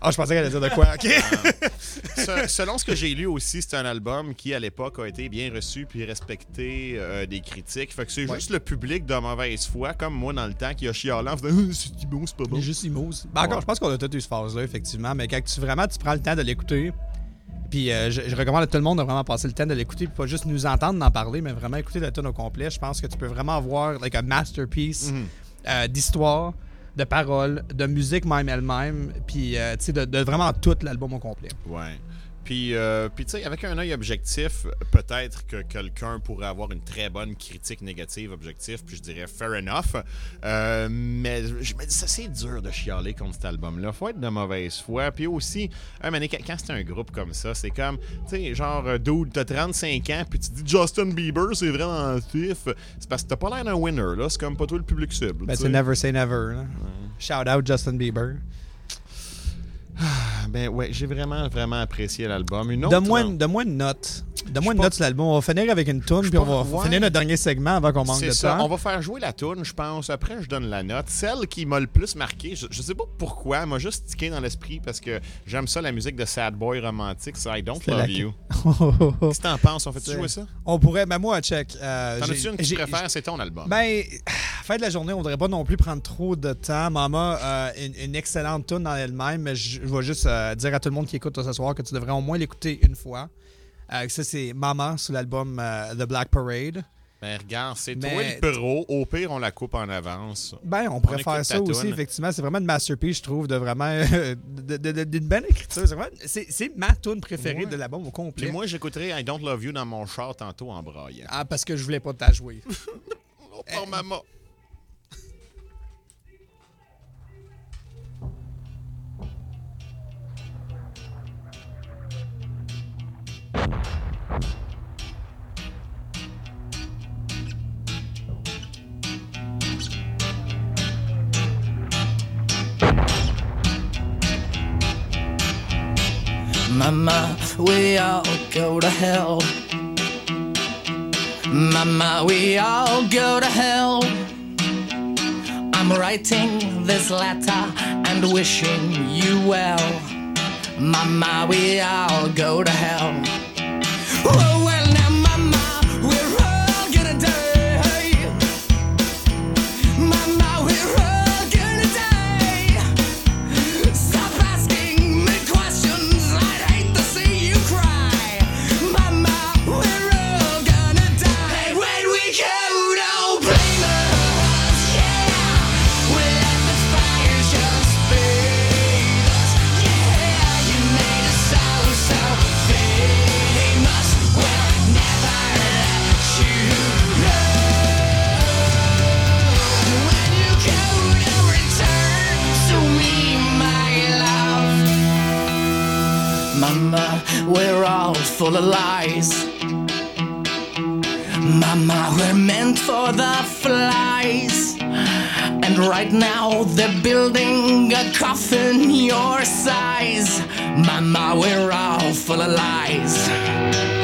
Ah, je pensais qu'elle allait dire de quoi, ok? Se- Selon ce que j'ai lu aussi, c'est un album qui, à l'époque, a été bien reçu puis respecté euh, des critiques. Fait que c'est Ouais. juste le public de mauvaise foi, comme moi dans le temps, qui a chialé en faisant c'est bon, c'est pas Il bon. est juste immense. Ben, encore, Ouais. je pense qu'on a tous eu cette phase-là, effectivement. Mais quand tu vraiment tu prends le temps de l'écouter, puis euh, je, je recommande à tout le monde de vraiment passer le temps de l'écouter, puis pas juste nous entendre en parler, mais vraiment écouter le tune au complet. Je pense que tu peux vraiment avoir like, un masterpiece Mhm. euh, d'histoire, de paroles, de musique même elle-même, puis euh, tu sais, de, de vraiment tout l'album au complet. Ouais. Puis, euh, puis tu sais, avec un œil objectif, peut-être que quelqu'un pourrait avoir une très bonne critique négative objectif, puis je dirais fair enough. Euh, mais je me dis, ça c'est dur de chialer contre cet album-là. Faut être de mauvaise foi. Puis aussi, un quand c'est un groupe comme ça, c'est comme, tu sais, genre, euh, dude, t'as 35 ans, puis tu dis Justin Bieber, c'est vraiment tif. C'est parce que t'as pas l'air d'un winner, là. C'est comme pas toi le public cible. Ben, tu c'est never say never. là. Shout out Justin Bieber. Ben ouais, j'ai vraiment, vraiment apprécié l'album. Une autre. Donne-moi une, donne-moi une note. Donne-moi une note sur l'album. On va finir avec une tune, puis on va ouais. finir notre dernier segment avant qu'on manque C'est de ça. temps. On va faire jouer la tune, je pense. Après, je donne la note. Celle qui m'a le plus marqué, je, je sais pas pourquoi, elle m'a juste tiqué dans l'esprit parce que j'aime ça, la musique de Sad Boy romantique. C'est I Don't Love la- You. Qu'est-ce que t'en penses? On fait-tu C'est- jouer ça? On pourrait, ben moi, check. euh, T'en as-tu une que tu préfères? C'est ton album. Ben, fin de la journée, on voudrait pas non plus prendre trop de temps. Maman, euh, une, une excellente tune dans elle-même, mais je, je vais juste euh, dire à tout le monde qui écoute ce soir que tu devrais au moins l'écouter une fois. Euh, ça, c'est Maman sur l'album euh, The Black Parade. Ben regarde, c'est toi le pro. Au pire, on la coupe en avance. Ben, on pourrait faire ça aussi, effectivement. C'est vraiment une masterpiece, je trouve, de vraiment. d'une belle écriture. C'est ma tune préférée de l'album au complet. Moi, j'écouterai I Don't Love You dans mon char tantôt en braillant. Ah, parce que je voulais pas t'en jouer. Oh, maman. Mama, we all go to hell. Mama, we all go to hell. I'm writing this letter and wishing you well. Mama, we all go to hell. Oh, well, full of lies. Mama, we're meant for the flies. And right now they're building a coffin your size. Mama, we're all full of lies.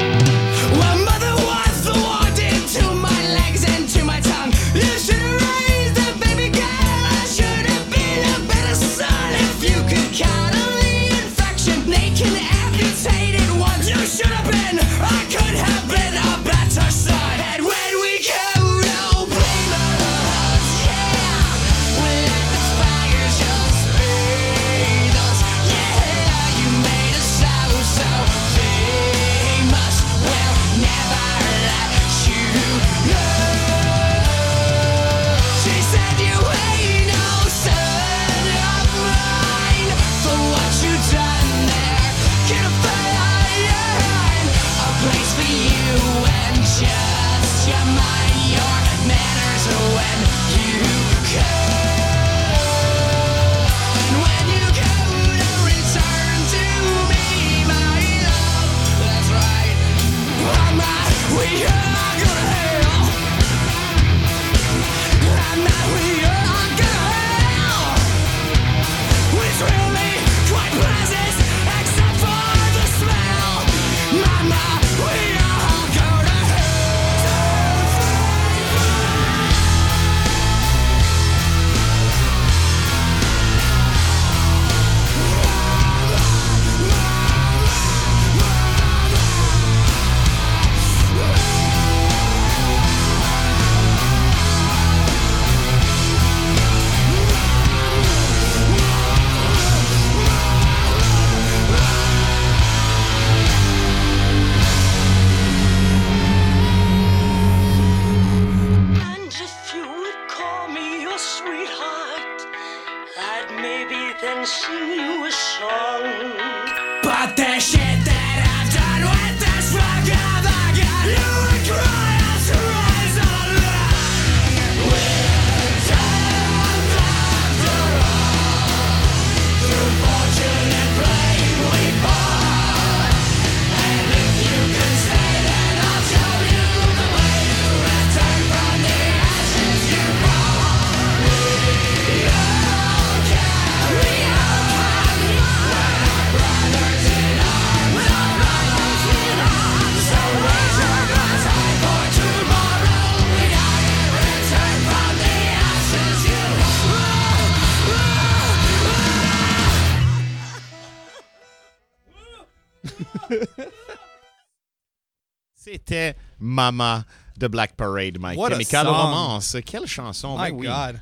Mama de Black Parade, My What a Chemical song. Romance. Quelle chanson, My ben oui. God.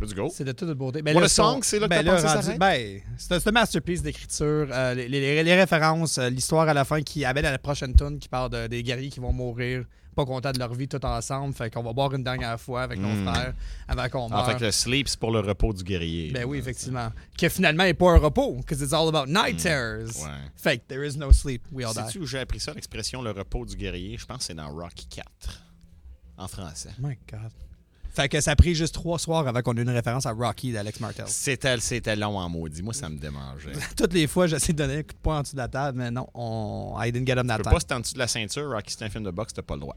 Let's go. C'est de toute beauté. Ben What là, a song, c'est là que ben t'as pensé rendu-? Ben, c'est un, masterpiece d'écriture. euh, les, les- les références, euh, l'histoire à la fin qui amène à la prochaine tune qui parle de- des guerriers qui vont mourir, pas contents de leur vie tout ensemble. Fait qu'on va boire une dernière fois avec nos Mm. frères avant qu'on En meure. fait, le sleep, c'est pour le repos du guerrier. Ben oui, effectivement. Que finalement n'est pas un repos, because it's all about night terrors. Mm. Ouais. Fait que there is no sleep, we all die. Sais-tu où j'ai appris ça, l'expression le repos du guerrier? Je pense que c'est dans Rocky 4. En français. My God. Fait que ça a pris juste trois soirs avant qu'on ait une référence à Rocky d'Alex Martel. C'était, c'était long en maudit. Moi, ça me démangeait. Toutes les fois, j'essaie de donner un coup de poing en dessous de la table, mais non, on... I didn't get him that time. pas se en dessous de la ceinture. Rocky, c'est un film de boxe, t'as pas le droit.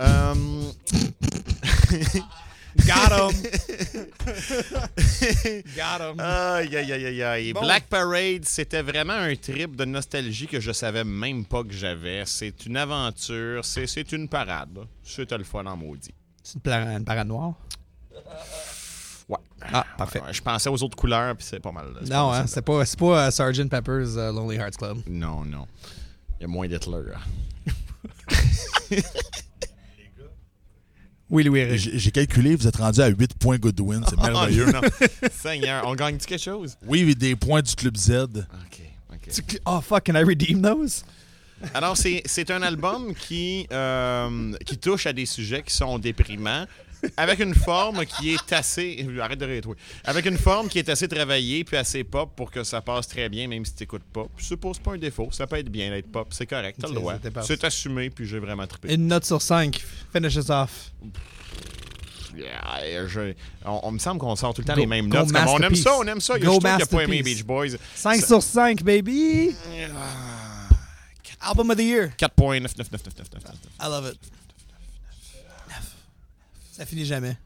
Euh, Got him! Got him! Aïe, aïe, aïe, aïe, aïe. Bon. Black Parade, c'était vraiment un trip de nostalgie que je savais même pas que j'avais. C'est une aventure, c'est, c'est une parade. C'était le fun en maudit. C'est une, une parade noire? Ouais. Ah, parfait. Ouais, je pensais aux autres couleurs, puis c'est pas mal. pas Non, hein, c'est pas, c'est pas euh, Sgt. Pepper's euh, Lonely Hearts Club. Non, non. Il y a moins d'Hitler. Oui, Louis. J'ai j'ai calculé, vous êtes rendu à 8 points Goodwin. C'est merveilleux. non. Seigneur, on gagne-tu quelque chose? Oui, des points du Club Z. OK, OK. Oh, fuck, can I redeem those? Alors, c'est c'est un album qui, euh, qui touche à des sujets qui sont déprimants, avec une forme qui est assez. Arrête de rire. Avec une forme qui est assez travaillée puis assez pop pour que ça passe très bien, même si t'écoutes pas. Puis c'est pas, un défaut. Ça peut être bien d'être pop. C'est correct. T'as le C'est- droit. C'est assumé, puis j'ai vraiment trippé. Une note sur 5. Finish us off. Yeah, je- on, on me semble qu'on sort tout le temps Go- les mêmes notes. Comme, on aime ça, on aime ça. Il y a Go juste toi qui a pas aimé masterpiece. Beach Boys. 5 Ça- sur 5, baby! Album of the year. 4.9999999. I love it. Ça finit jamais.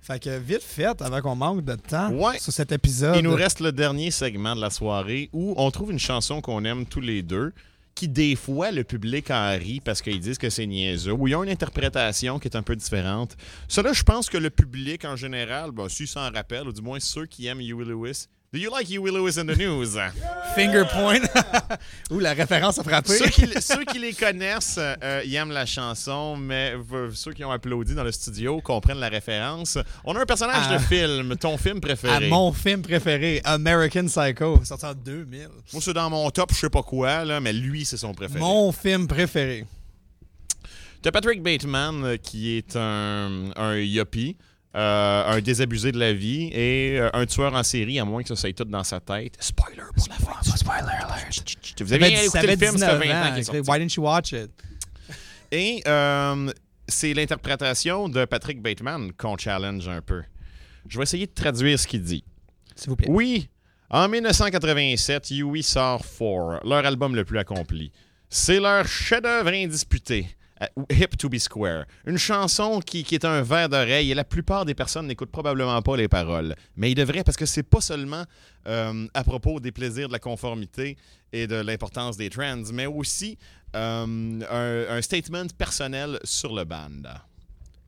Fait que vite fait, avant qu'on manque de temps Ouais. sur cet épisode. Il nous reste le dernier segment de la soirée où on trouve une chanson qu'on aime tous les deux, qui des fois le public en rit parce qu'ils disent que c'est niaiseux, ou ils ont une interprétation qui est un peu différente. Cela, je pense que le public en général, ben, s'ils s'en rappellent, ou du moins ceux qui aiment Huey Lewis, Do you like Huey Lewis in the news? Finger point. Ouh, la référence a frappé. ceux, qui, ceux qui les connaissent, euh, ils aiment la chanson, mais v- ceux qui ont applaudi dans le studio comprennent la référence. On a un personnage Ah. de film, ton film à préféré. mon film préféré, American Psycho, sorti en 2000. Moi, c'est dans mon top, je sais pas quoi, là, mais lui, c'est son préféré. Mon film préféré. T'as Patrick Bateman, euh, qui est un, un yuppie, euh, un désabusé de la vie et euh, un tueur en série, à moins que ça soit tout dans sa tête. Spoiler pour la fin. Spoiler alert. Vous avez écouté le film, ça fait 20 ans qu'il est sorti. Why didn't you watch it? Et euh, c'est l'interprétation de Patrick Bateman qu'on challenge un peu. Je vais essayer de traduire ce qu'il dit. S'il vous plaît. Oui, en 1987, Yui sort Four, leur album le plus accompli. C'est leur chef-d'œuvre indisputé. Euh, Hip to be Square. Une chanson qui, est un verre d'oreille et la plupart des personnes n'écoutent probablement pas les paroles. Mais ils devraient parce que c'est pas seulement euh, à propos des plaisirs de la conformité et de l'importance des trends, mais aussi euh, un, un statement personnel sur le band.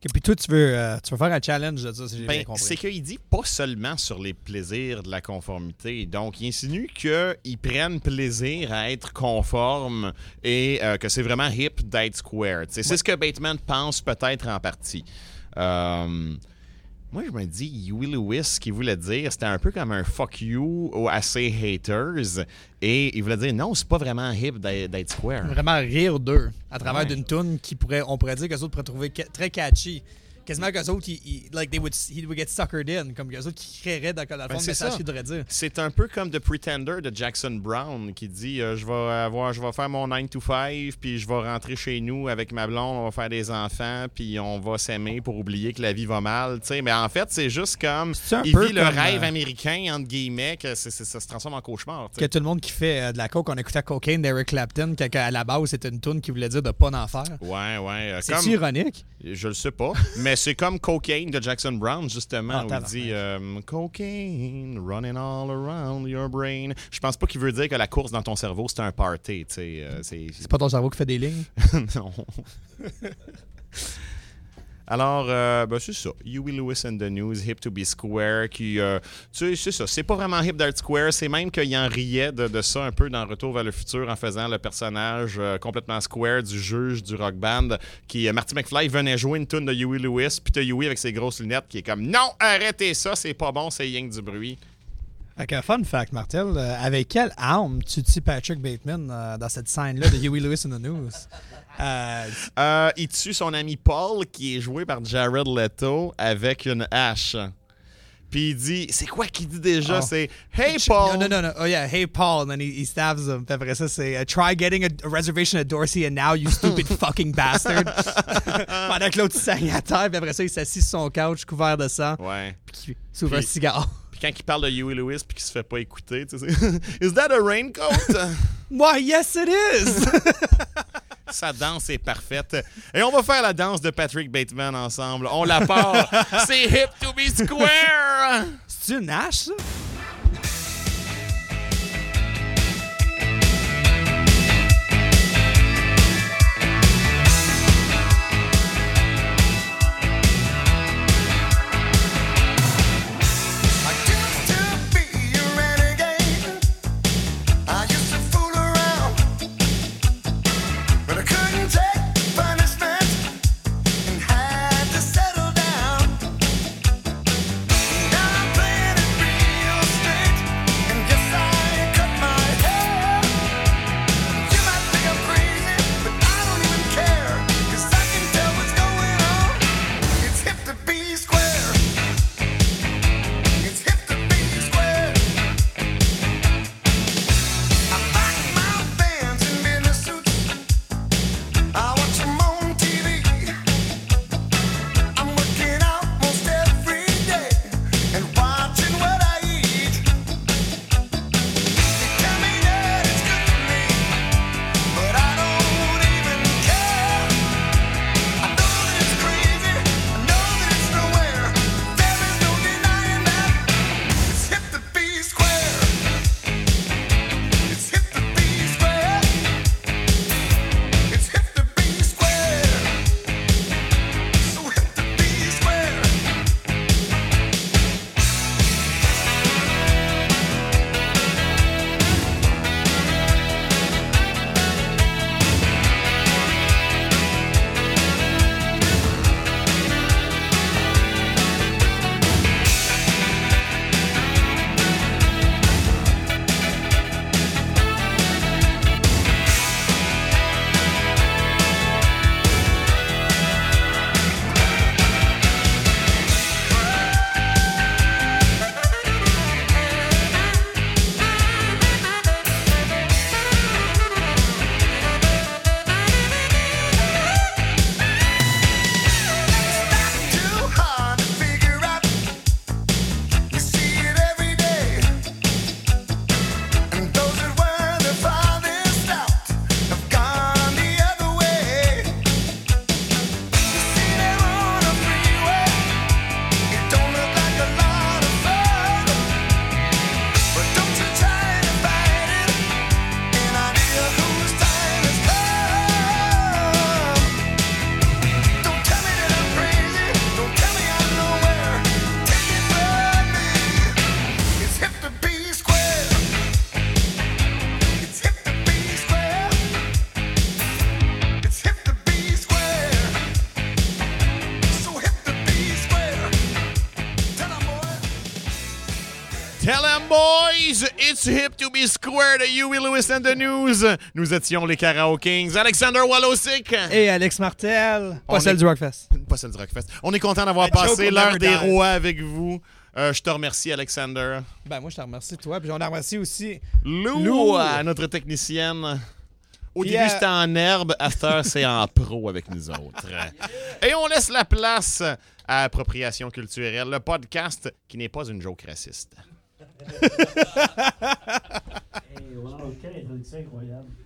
Et puis toi, tu veux, euh, tu veux faire un challenge de ça, si j'ai Ben, bien compris. c'est qu'il dit pas seulement sur les plaisirs de la conformité. Donc, il insinue qu'ils prennent plaisir à être conformes et euh, que c'est vraiment hip d'être square. Tu sais, C'est ce que Bateman pense peut-être en partie. Euh, moi, je me dis, Huey Lewis, ce qu'il voulait dire, c'était un peu comme un fuck you à ses haters. Et il voulait dire, non, c'est pas vraiment hip d'être square. Vraiment rire d'eux à travers Ouais. d'une tune qui pourrait, on pourrait dire que les autres pourraient trouver très catchy. Quasiment qu'eux autres, ils, ils- like, they would, he would get suckered in, comme qu'eux autres qui créeraient dans, dans le fond Ben, le c'est message qu'ils devraient dire. C'est un peu comme The Pretender de Jackson Brown qui dit euh, je vais avoir je vais faire mon 9 to 5 puis je vais rentrer chez nous avec ma blonde, on va faire des enfants puis on va s'aimer pour oublier que la vie va mal, tu sais mais en fait, c'est juste comme C'est un il vit le comme, rêve euh, américain entre guillemets que ça se transforme en cauchemar, tu Que tout le monde qui fait euh, de la coke, on écoutait Cocaine d'Eric Clapton, que, qu'à la base, c'était une tune qui voulait dire de pas en faire. Ouais, ouais, euh, C'est comme ironique? je le sais pas, mais c'est comme Cocaine de Jackson Brown justement Ah, où il dit euh, cocaine running all around your brain. Je pense pas qu'il veut dire que la course dans ton cerveau c'est un party, euh, c'est C'est pas ton cerveau qui fait des lignes? non. Alors, euh, ben, c'est ça. Huey Lewis and the News, Hip to be Square, qui, euh, tu c'est ça. C'est pas vraiment Hip d'Art Square, c'est même qu'il en riait de, ça un peu dans Retour vers le futur en faisant le personnage euh, complètement square du juge du rock band, qui, euh, Marty McFly, venait jouer une tune de Huey Lewis, puis t'as Huey avec ses grosses lunettes qui est comme Non, arrêtez ça, c'est pas bon, c'est que du bruit. Que, fun fact, Martel, euh, avec quelle arme tu tues Patrick Bateman euh, dans cette scène-là de Huey Lewis in the News? Euh, il tue son ami Paul, qui est joué par Jared Leto, avec une hache. Puis il dit, c'est quoi qu'il dit déjà? Oh. C'est Hey Paul! No, no, no, no. Oh, yeah. Hey, Paul. And then he, he stabs him. Puis après ça, c'est uh, Try getting a, a reservation at Dorsey and now, you stupid fucking bastard. Pendant que l'autre il saigne à terre. Puis après ça, il s'assit sur son couch couvert de sang. Ouais. Puis il s'ouvre un cigare. Quand il parle de Huey Lewis puis qu'il se fait pas écouter, tu sais, Is that a raincoat? Why, yes, it is! Sa danse est parfaite. Et on va faire la danse de Patrick Bateman ensemble. On la part. c'est hip to be square! C'est une hache, ça? De Huey Lewis and the News. Nous étions les Karaoke Kings. Alexander Wallosick. Et Alex Martel. On Pas celle est- du Rockfest. Pas celle du Rockfest. On est content d'avoir passé l'heure des rois avec vous. Euh, je te remercie, Alexander. Ben, moi, je te remercie, toi. Puis on a remercié aussi. Lou, Lou. à notre technicienne. Au Puis, début, euh, c'était en herbe. À cette heure, c'est en pro avec nous autres. Et on laisse la place à Appropriation culturelle, le podcast qui n'est pas une joke raciste. Hey, wow, quelle introduction incroyable.